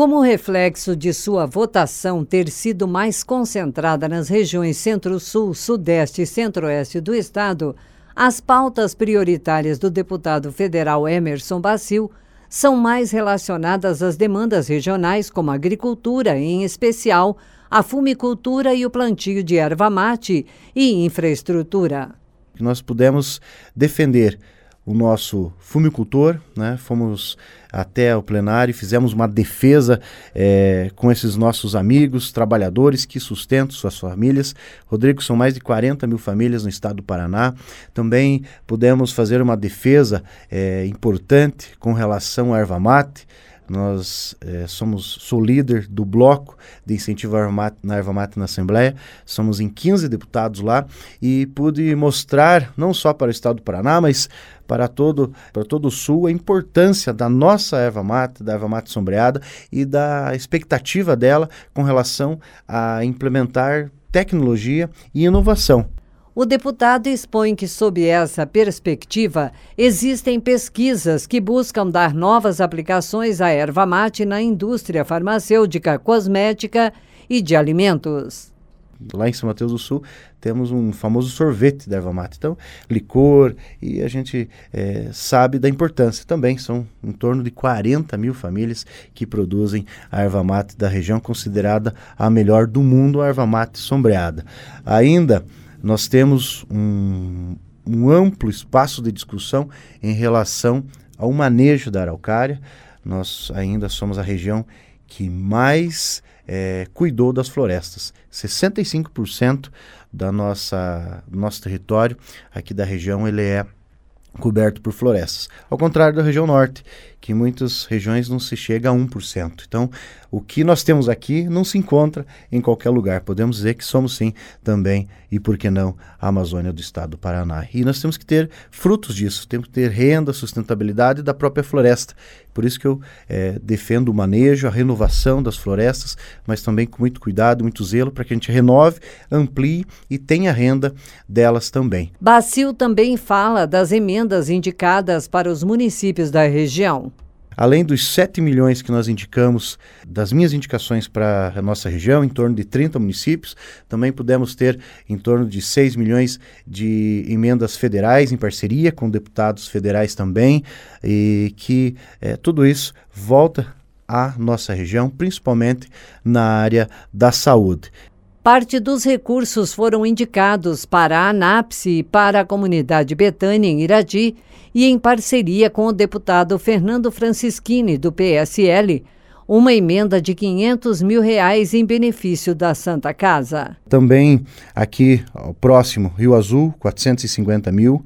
Como reflexo de sua votação ter sido mais concentrada nas regiões Centro-Sul, Sudeste e Centro-Oeste do Estado, as pautas prioritárias do deputado federal Emerson Bacil são mais relacionadas às demandas regionais, como a agricultura, em especial a fumicultura e o plantio de erva mate e infraestrutura. Nós pudemos defender o nosso fumicultor, né? fomos até o plenário, fizemos uma defesa é, com esses nossos amigos, trabalhadores que sustentam suas famílias. Rodrigo, são mais de 40 mil famílias no estado do Paraná. Também pudemos fazer uma defesa é, importante com relação à erva mate. Nós é, somos, sou líder do bloco de incentivo na erva mate na Assembleia, somos em 15 deputados lá e pude mostrar, não só para o estado do Paraná, mas para todo, para todo o Sul a importância da nossa erva mate, da erva mate sombreada e da expectativa dela com relação a implementar tecnologia e inovação. O deputado expõe que, sob essa perspectiva, existem pesquisas que buscam dar novas aplicações à erva mate na indústria farmacêutica, cosmética e de alimentos. Lá em São Mateus do Sul temos um famoso sorvete da erva mate, então licor e a gente é, sabe da importância. Também são em torno de 40 mil famílias que produzem a erva mate da região, considerada a melhor do mundo, a erva mate sombreada. Ainda nós temos um, um amplo espaço de discussão em relação ao manejo da araucária. Nós ainda somos a região que mais é, cuidou das florestas. 65% da nossa, do nosso território aqui da região ele é coberto por florestas. Ao contrário da região norte, que em muitas regiões não se chega a 1%. Então, o que nós temos aqui não se encontra em qualquer lugar. Podemos dizer que somos sim também, e por que não, a Amazônia do estado do Paraná. E nós temos que ter frutos disso, temos que ter renda, sustentabilidade da própria floresta. Por isso que eu é, defendo o manejo, a renovação das florestas, mas também com muito cuidado, muito zelo, para que a gente renove, amplie e tenha renda delas também. Bacil também fala das emendas indicadas para os municípios da região. Além dos 7 milhões que nós indicamos, das minhas indicações para a nossa região, em torno de 30 municípios, também pudemos ter em torno de 6 milhões de emendas federais em parceria com deputados federais também, e que é, tudo isso volta à nossa região, principalmente na área da saúde. Parte dos recursos foram indicados para a ANAPSE e para a comunidade Betânia em Iradi, e em parceria com o deputado Fernando Francischini, do PSL, uma emenda de 500 mil reais em benefício da Santa Casa. Também aqui, próximo, Rio Azul, 450 mil,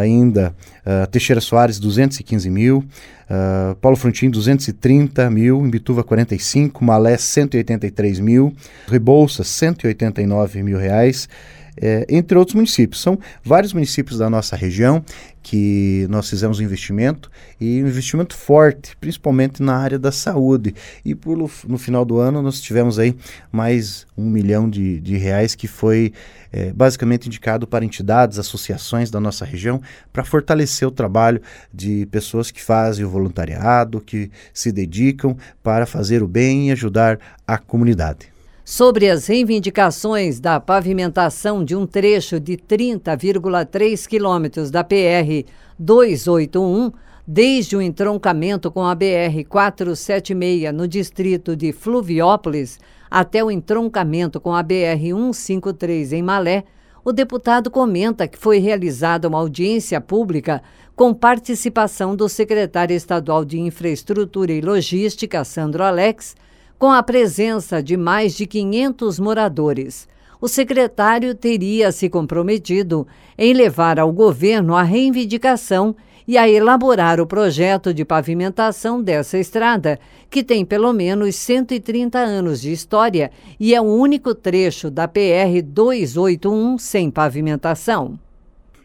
ainda uh, Teixeira Soares, 215 mil, uh, Paulo Frontin, 230 mil, Imbituva, 45, Malé, 183 mil, Rebouças, 189 mil reais, é, entre outros municípios. São vários municípios da nossa região que nós fizemos um investimento e um investimento forte, principalmente na área da saúde. E por, no final do ano nós tivemos aí mais um milhão de, de reais que foi é, basicamente indicado para entidades, associações da nossa região para fortalecer o trabalho de pessoas que fazem o voluntariado, que se dedicam para fazer o bem e ajudar a comunidade sobre as reivindicações da pavimentação de um trecho de 30,3 quilômetros da PR 281, desde o entroncamento com a BR 476 no distrito de Fluviópolis até o entroncamento com a BR 153 em Malé, o deputado comenta que foi realizada uma audiência pública com participação do secretário estadual de Infraestrutura e Logística, Sandro Alex, com a presença de mais de 500 moradores. O secretário teria se comprometido em levar ao governo a reivindicação e a elaborar o projeto de pavimentação dessa estrada, que tem pelo menos 130 anos de história e é o único trecho da PR 281 sem pavimentação.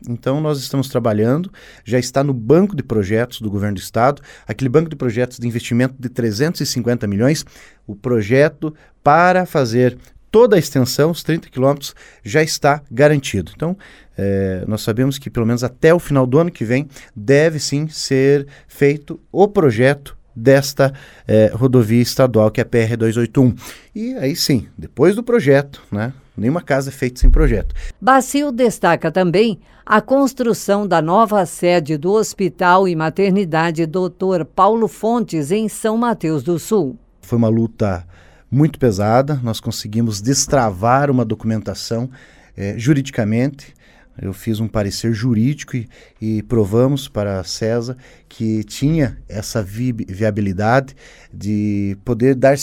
Então, nós estamos trabalhando, já está no banco de projetos do governo do estado, aquele banco de projetos de investimento de 350 milhões, o projeto para fazer toda a extensão, os 30 quilômetros, já está garantido. Então, é, nós sabemos que pelo menos até o final do ano que vem deve sim ser feito o projeto desta eh, rodovia estadual que é a PR 281. E aí sim, depois do projeto, né? Nenhuma casa é feita sem projeto. Bacio destaca também a construção da nova sede do Hospital e Maternidade Dr. Paulo Fontes em São Mateus do Sul. Foi uma luta muito pesada, nós conseguimos destravar uma documentação eh, juridicamente eu fiz um parecer jurídico e, e, provamos para a CESA que tinha essa vi viabilidade de poder dar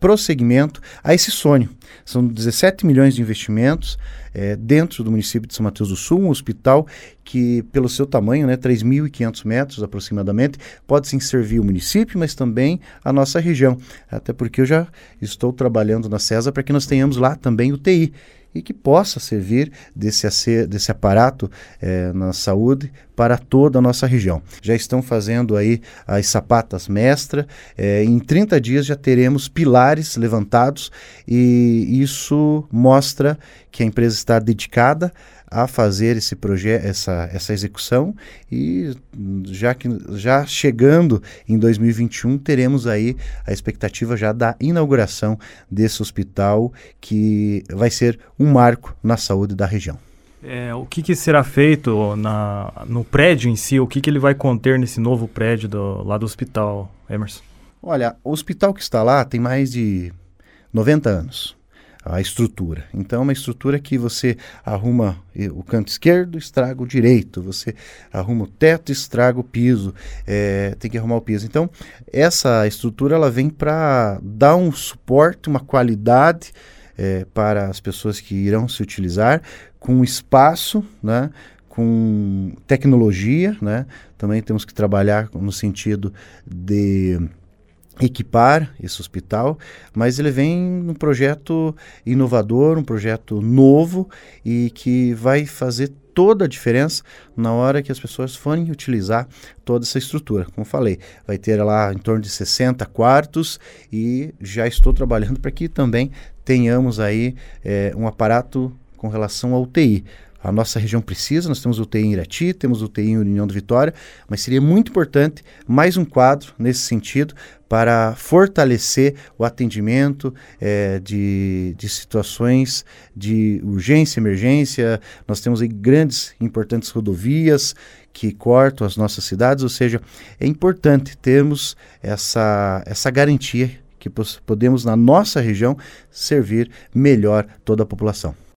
prosseguimento a esse sonho. São 17 milhões de investimentos é, dentro do município de São Mateus do Sul, um hospital que, pelo seu tamanho, né, 3.500 metros aproximadamente, pode sim servir o município, mas também a nossa região. Até porque eu já estou trabalhando na CESA para que nós tenhamos lá também o TI e que possa servir desse, desse aparato é, na saúde para toda a nossa região. Já estão fazendo aí as sapatas mestra, é, em 30 dias já teremos pilares levantados e isso mostra que a empresa está dedicada a fazer esse projeto, essa, essa execução e já que já chegando em 2021 teremos aí a expectativa já da inauguração desse hospital que vai ser um marco na saúde da região. É, o que, que, será feito na, no prédio em si? O que, que ele vai conter nesse novo prédio do, lá do hospital, Emerson? Olha, o hospital que está lá tem mais de 90 anos a estrutura. Então, é uma estrutura que você arruma o canto esquerdo, estraga o direito, você arruma o teto, estraga o piso, é, tem que arrumar o piso. Então, essa estrutura ela vem para dar um suporte, uma qualidade é, para as pessoas que irão se utilizar, com espaço, né? com tecnologia, né? também temos que trabalhar no sentido de equipar esse hospital, mas ele vem num projeto inovador, um projeto novo e que vai fazer toda a diferença na hora que as pessoas forem utilizar toda essa estrutura. Como falei, vai ter lá em torno de 60 quartos e já estou trabalhando para que também tenhamos aí é, um aparato com relação ao UTI a nossa região precisa. Nós temos UTI em Irati, temos UTI em União do Vitória, mas seria muito importante mais um quadro nesse sentido para fortalecer o atendimento é, de, de situações de urgência, emergência. Nós temos aí grandes, importantes rodovias que cortam as nossas cidades, ou seja, é importante termos essa, essa garantia que podemos, na nossa região, servir melhor toda a população.